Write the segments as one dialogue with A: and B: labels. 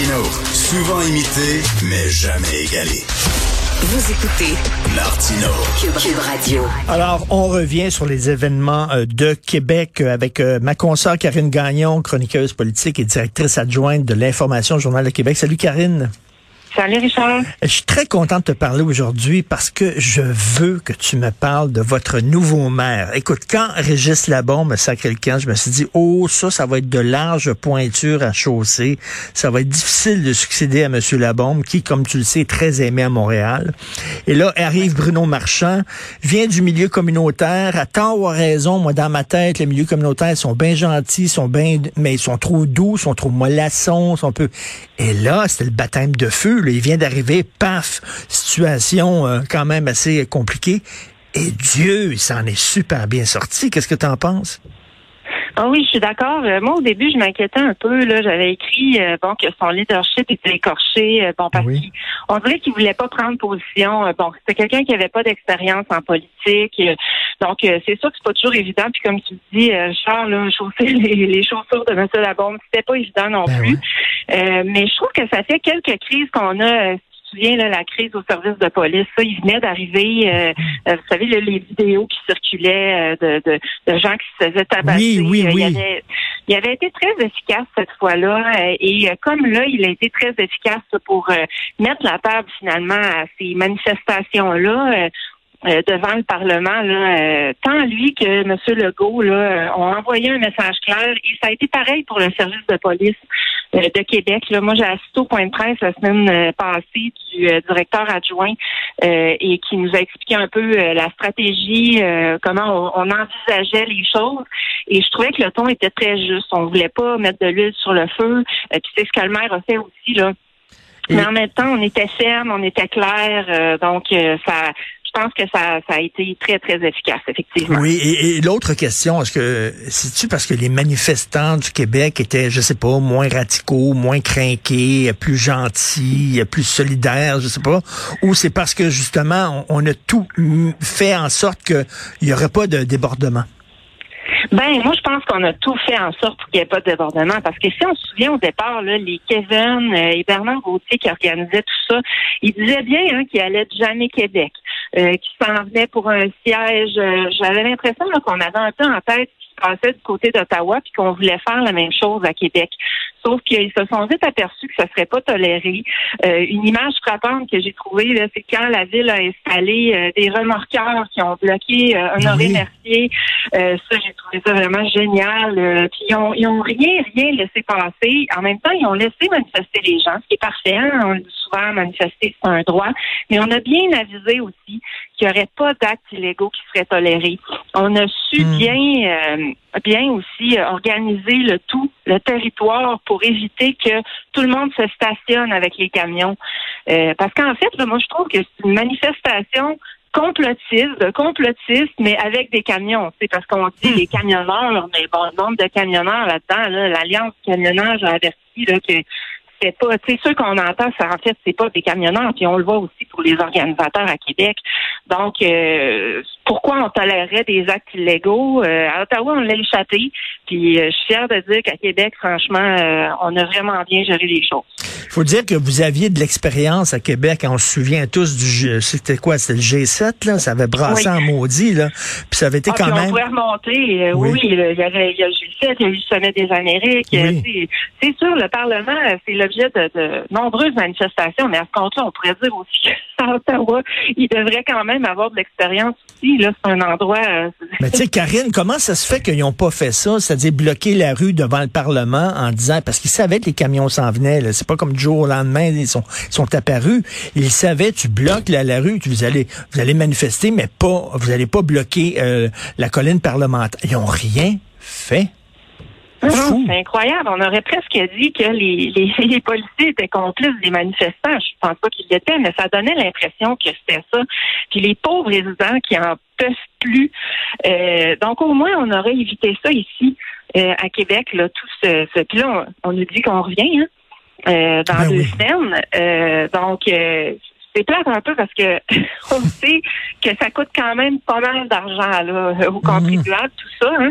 A: Martino, souvent imité, mais jamais égalé.
B: Vous écoutez
A: Martino.
B: Cube, Radio.
C: Alors, on revient sur les événements euh, de Québec euh, avec euh, ma consoeur Karine Gagnon, chroniqueuse politique et directrice adjointe de l'Information Journal de Québec. Salut Karine.
D: Salut Richard.
C: Je suis très contente de te parler aujourd'hui parce que je veux que tu me parles de votre nouveau maire. Écoute, quand Régis Labon me sacré le je me suis dit, oh, ça, ça va être de larges pointures à chausser. Ça va être difficile de succéder à M. Labombe, qui, comme tu le sais, est très aimé à Montréal. Et là, arrive Bruno Marchand, vient du milieu communautaire, à tort ou à raison, moi, dans ma tête, les milieux communautaires sont bien gentils, sont bien, mais ils sont trop doux, sont trop mollassons, sont peu... Et là, c'était le baptême de feu il vient d'arriver, paf, situation euh, quand même assez compliquée. Et Dieu, il s'en est super bien sorti. Qu'est-ce que tu en penses?
D: Ah oui, je suis d'accord. Euh, moi, au début, je m'inquiétais un peu. Là, j'avais écrit euh, bon que son leadership était écorché. bon, parce qu'on dirait qu'il voulait pas prendre position. bon, c'était quelqu'un qui avait pas d'expérience en politique. donc, c'est sûr que c'est pas toujours évident. Puis, comme tu dis, Charles, chausser les, chaussures de M. Labombe, c'était pas évident non ben plus. Euh, mais je trouve que ça fait quelques crises qu'on a. Euh, souviens, là, la crise au service de police, ça, il venait d'arriver. Euh, vous savez, les vidéos qui circulaient de, de, de, gens qui se faisaient tabasser.
C: Oui, oui, oui.
D: Il, avait, il avait été très efficace cette fois-là. et comme là, il a été très efficace pour mettre la table finalement à ces manifestations-là. devant le Parlement, là, tant lui que M. Legault là, ont envoyé un message clair et ça a été pareil pour le service de police. Euh, de Québec. Là. Moi, j'ai assisté au point de presse la semaine euh, passée du euh, directeur adjoint et qui nous a expliqué un peu la stratégie, comment on, envisageait les choses. Et je trouvais que le ton était très juste. On voulait pas mettre de l'huile sur le feu. puis c'est ce que le maire a fait aussi là. Mais en même temps, on était ferme, on était clair, donc ça, je pense que ça, ça a été très, très efficace, effectivement.
C: Oui, et, l'autre question, est-ce que c'est-tu parce que les manifestants du Québec étaient, je sais pas, moins radicaux, moins crainqués, plus gentils, plus solidaires, je sais pas, ou c'est parce que justement, on, a tout fait en sorte qu'il n'y aurait pas de débordement?
D: Ben, moi, je pense qu'on a tout fait en sorte qu'il n'y ait pas de débordement. Parce que si on se souvient au départ, là, les Kevin euh, et Bernard Gauthier qui organisaient tout ça, ils disaient bien hein, qu'ils allaient jamais Québec. Euh, qui s'en venait pour un siège. Euh, j'avais l'impression qu'on avait un peu en tête ce qui se passait du côté d'Ottawa, puis qu'on voulait faire la même chose à Québec. Sauf qu'ils se sont vite aperçus que ça serait pas toléré. Euh, une image frappante que j'ai trouvée, c'est quand la ville a installé des remorqueurs qui ont bloqué Honoré Mercier. ça, j'ai trouvé ça vraiment génial. puis ils ont, ils ont rien, rien laissé passer. En même temps, ils ont laissé manifester les gens, ce qui est parfait. Hein? On le dit souvent, manifester, c'est un droit. Mais on a bien avisé aussi qu'il n'y aurait pas d'actes illégaux qui seraient tolérés. On a su hmm. bien, euh, bien aussi organiser le tout, le territoire, pour éviter que tout le monde se stationne avec les camions. Euh, parce qu'en fait, moi, je trouve que c'est une manifestation complotiste, complotiste, mais avec des camions. C'est parce qu'on dit hmm. les camionneurs, mais bon, le nombre de camionneurs là-dedans, l'Alliance camionnage a averti là, que c'est pas, ceux qu'on entend, ça en fait, c'est pas des camionneurs, puis on le voit aussi pour les organisateurs à Québec. Donc, euh, pourquoi on tolérerait des actes illégaux? Euh, à Ottawa, on l'a échappé, puis euh, je suis fière de dire qu'à Québec, franchement, on a vraiment bien géré les choses.
C: Il faut dire que vous aviez de l'expérience à Québec. On se souvient tous du c'était quoi? C'était le G7 là, ça avait brassé en maudit là. Puis ça avait été
D: ah,
C: quand même.
D: On pourrait remonter. oui, il y avait il y a G7, il y a eu le sommet des Amériques. C'est sûr, le Parlement, c'est l'objet de, de, nombreuses manifestations. Mais à ce compte-là, on pourrait dire aussi qu'à Ottawa, il devrait quand même avoir de l'expérience aussi. Là, c'est un. Euh,
C: Mais tu sais, Karine, comment ça se fait qu'ils n'ont pas fait ça, c'est-à-dire bloquer la rue devant le Parlement en disant parce qu'ils savaient que les camions s'en venaient. C'est pas comme jour au lendemain, ils sont, sont apparus. Ils savaient, tu bloques la, rue, vous allez, vous allez manifester, mais pas, vous allez pas bloquer euh, la colline parlementaire. Ils ont rien fait.
D: C'est incroyable. On aurait presque dit que les, les, policiers étaient complices des manifestants. Je pense pas qu'ils l'étaient, mais ça donnait l'impression que c'était ça. Puis les pauvres résidents qui en peuvent plus. Euh, donc au moins, on aurait évité ça ici euh, à Québec. Là, tout ce, ce... Puis là, on, nous dit qu'on revient. Hein? Euh, dans ben deux semaines. Euh, donc, euh, c'est plate un peu parce que on sait que ça coûte quand même pas mal d'argent là aux contribuables tout ça. Hein.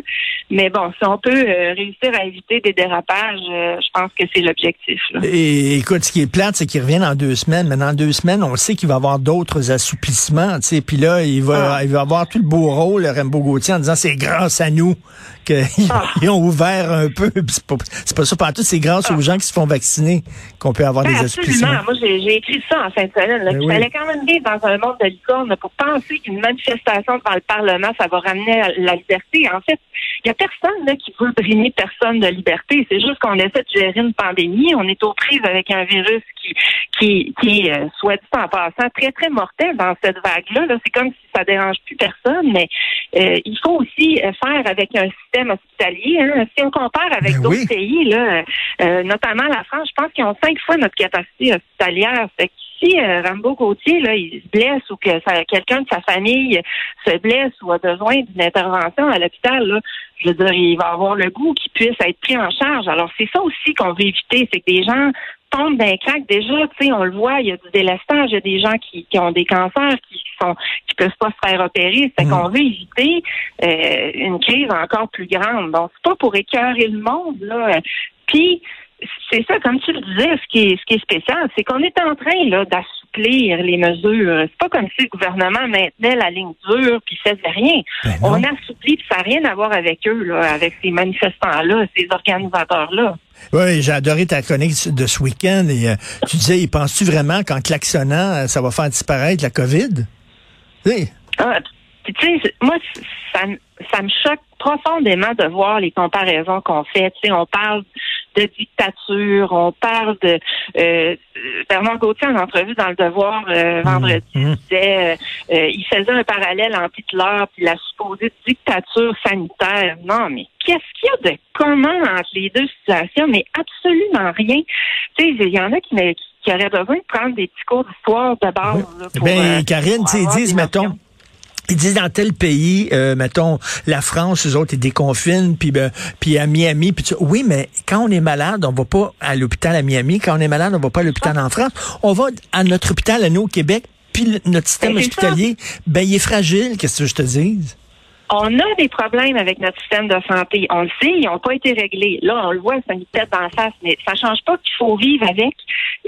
D: Mais bon, si on peut euh, réussir à éviter des dérapages, euh, je pense que c'est l'objectif.
C: Et écoute, ce qui est plate, c'est qu'il revient dans deux semaines. Mais dans deux semaines, on sait qu'il va y avoir d'autres assouplissements. Tu sais, puis là, il va, ah. il va avoir tout le beau rôle, le Rambo Gauthier, en disant c'est grâce à nous qu'ils ah. ont ouvert un peu. C'est pas, pas ça partout. C'est grâce ah. aux gens qui se font vacciner qu'on peut avoir des ben, assouplissements.
D: Moi, j'ai écrit ça en fin de semaine. Ben il fallait quand même vivre dans un monde de licorne pour penser qu'une manifestation devant le Parlement, ça va ramener la liberté. En fait, il n'y a personne là, qui veut brimer personne de liberté. C'est juste qu'on essaie de gérer une pandémie. On est aux prises avec un virus qui, qui, qui est, euh, soit dit en passant, très, très mortel dans cette vague-là. -là, c'est comme si ça dérange plus personne, mais euh, il faut aussi euh, faire avec un système hospitalier. Hein. Si on compare avec ben d'autres pays, là, notamment la France, je pense qu'ils ont cinq fois notre capacité hospitalière. Fait si Rambo Gauthier, là, il se blesse ou que quelqu'un de sa famille se blesse ou a besoin d'une intervention à l'hôpital, je veux dire, il va avoir le goût qu'il puisse être pris en charge. Alors, c'est ça aussi qu'on veut éviter, c'est que des gens tombent d'un crack. Déjà, tu sais, on le voit, il y a du délestage, il y a des gens qui, qui ont des cancers, qui sont qui peuvent pas se faire opérer. C'est mm. qu'on veut éviter euh, une crise encore plus grande. Donc, c'est pas pour écœurer le monde, là. Puis, c'est ça, comme tu le disais, ce qui est, ce qui est spécial, c'est qu'on est en train là d'assouplir les mesures. C'est pas comme si le gouvernement maintenait la ligne dure puis faisait rien. Ben On assouplit, puis ça n'a rien à voir avec eux, là, avec ces manifestants-là, ces organisateurs-là.
C: Oui, j'ai adoré ta chronique de ce week-end et euh, tu disais, penses-tu vraiment qu'en klaxonnant, euh, ça va faire disparaître la COVID?
D: Oui. Ah, tu sais, moi, ça, ça me choque profondément de voir les comparaisons qu'on fait. Tu sais, on parle de dictature. On parle de euh, Bernard Gauthier en entrevue dans le Devoir euh, vendredi mmh. disait euh, il faisait un parallèle entre Hitler puis la supposée dictature sanitaire. Non, mais qu'est-ce qu'il y a de commun entre les deux situations? Mais absolument rien. Tu sais, il y en a qui, qui auraient besoin de prendre des petits cours d'histoire de base.
C: ben, Karine, tu disent, mettons, ils disent dans tel pays, euh, mettons la France, eux autres ils déconfinent, puis ben, puis à Miami, puis oui, mais quand on est malade, on va pas à l'hôpital à Miami. Quand on est malade, on va pas à l'hôpital en France. On va à notre hôpital à nous au Québec. Puis notre système hospitalier, ben il est fragile. Qu'est-ce que je te dis?
D: On a des problèmes avec notre système de santé. On le sait, ils n'ont pas été réglés. Là, on le voit, ça nous tête dans la face, mais ça change pas qu'il faut vivre avec,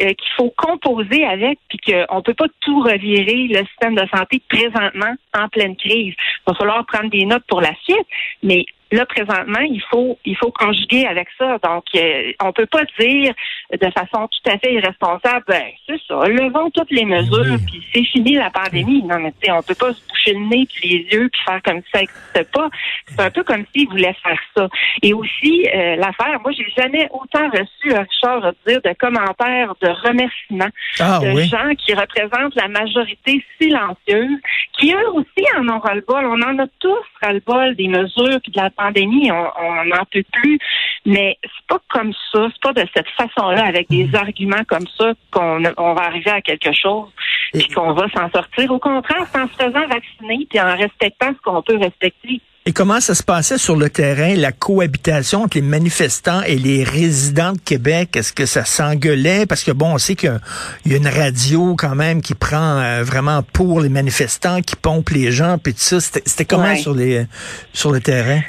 D: euh, qu'il faut composer avec, puis qu'on peut pas tout revirer le système de santé présentement en pleine crise. Il va falloir prendre des notes pour la suite, mais Là, présentement, il faut il faut conjuguer avec ça. Donc, euh, on peut pas dire de façon tout à fait irresponsable, ben, c'est ça, levons toutes les mesures, puis c'est fini la pandémie. Non, mais tu sais, on peut pas se boucher le nez puis les yeux puis faire comme si ça n'existait pas. C'est un peu comme s'ils voulaient faire ça. Et aussi, euh, l'affaire, moi, j'ai jamais autant reçu, Richard, dire de commentaires de remerciements ah, de gens qui représentent la majorité silencieuse, qui eux aussi en ont ras-le-bol. On en a tous ras-le-bol des mesures puis de la pandémie, on n'en peut plus. Mais c'est pas comme ça, c'est pas de cette façon-là, avec des hmm. arguments comme ça, qu'on on va arriver à quelque chose et qu'on va s'en sortir. Au contraire, c'est en se faisant vacciner puis en respectant ce qu'on peut respecter.
C: Et comment ça se passait sur le terrain, la cohabitation entre les manifestants et les résidents de Québec? Est-ce que ça s'engueulait? Parce que bon, on sait qu'il y a une radio quand même qui prend euh, vraiment pour les manifestants, qui pompe les gens, puis tout ça. C'était comment sur les sur le terrain?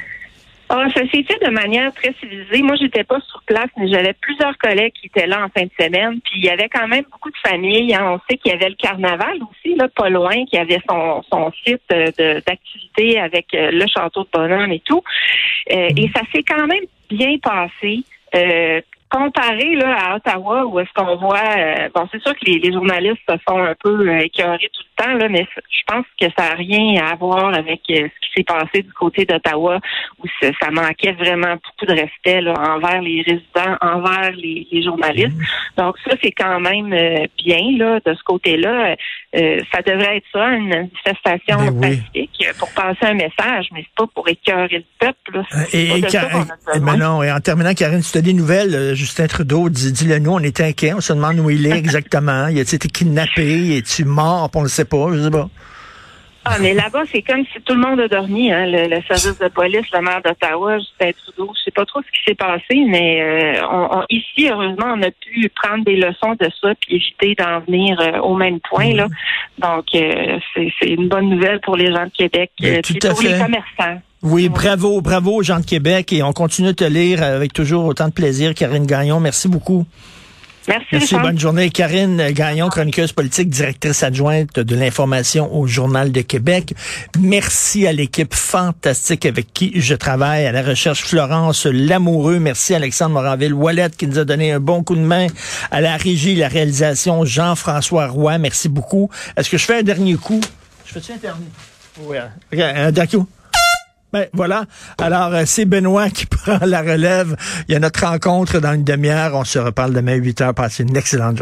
D: Ah, ça s'est fait de manière très civilisée. Moi, j'étais pas sur place, mais j'avais plusieurs collègues qui étaient là en fin de semaine. Puis il y avait quand même beaucoup de familles. Hein. On sait qu'il y avait le carnaval aussi, là, pas loin, qui avait son, son site euh, d'activité avec euh, le château de Bonhomme et tout. Euh, et ça s'est quand même bien passé. Euh, comparé là, à Ottawa, où est-ce qu'on voit, bon, c'est sûr que les, les, journalistes se font un peu écœurés tout le temps, là, mais je pense que ça n'a rien à voir avec ce s'est passé du côté d'Ottawa, où ça manquait vraiment beaucoup de respect là, envers les résidents, envers les, journalistes. Mmh. Donc ça, c'est quand même euh, bien là, de ce côté-là. Euh, ça devrait être ça, une manifestation ben pacifique pour passer un message, mais c'est pas pour écœurer le peuple. Là.
C: Euh, et, et, et en terminant, Karine, tu as des nouvelles, Justin Trudeau dit, dis-le nous, on est inquiets, on se demande où il est exactement. il a été kidnappé, est-tu mort, on ne le sait pas, je sais pas.
D: Ah, mais là-bas, c'est comme si tout le monde a dormi, hein, le, le service de police, le maire d'Ottawa, Justin Trudeau. Je sais pas trop ce qui s'est passé, mais euh, on, on- ici, heureusement, on a pu prendre des leçons de ça puis éviter d'en venir euh, au même point. Là. Donc, euh, c'est une bonne nouvelle pour les gens de Québec euh,
C: tout
D: puis pour
C: fait.
D: les commerçants.
C: Oui, bravo, bravo aux gens de Québec et on continue de te lire avec toujours autant de plaisir. Karine Gagnon, merci beaucoup.
D: Merci,
C: Merci, bonne journée. Karine Gagnon, chroniqueuse politique, directrice adjointe de l'information au Journal de Québec. Merci à l'équipe fantastique avec qui je travaille, à la recherche Florence Lamoureux. Merci Alexandre Moranville-Wallet qui nous a donné un bon coup de main. À la régie, la réalisation, Jean-François Roy. Merci beaucoup. Est-ce que je fais un dernier coup? Je fais-tu un dernier? Oui. Ok, un dernier coup? Ben voilà. Alors, euh, c'est Benoît qui prend la relève. Il y a notre rencontre dans une demi-heure. On se reparle demain à 8 heures. Passez une excellente journée.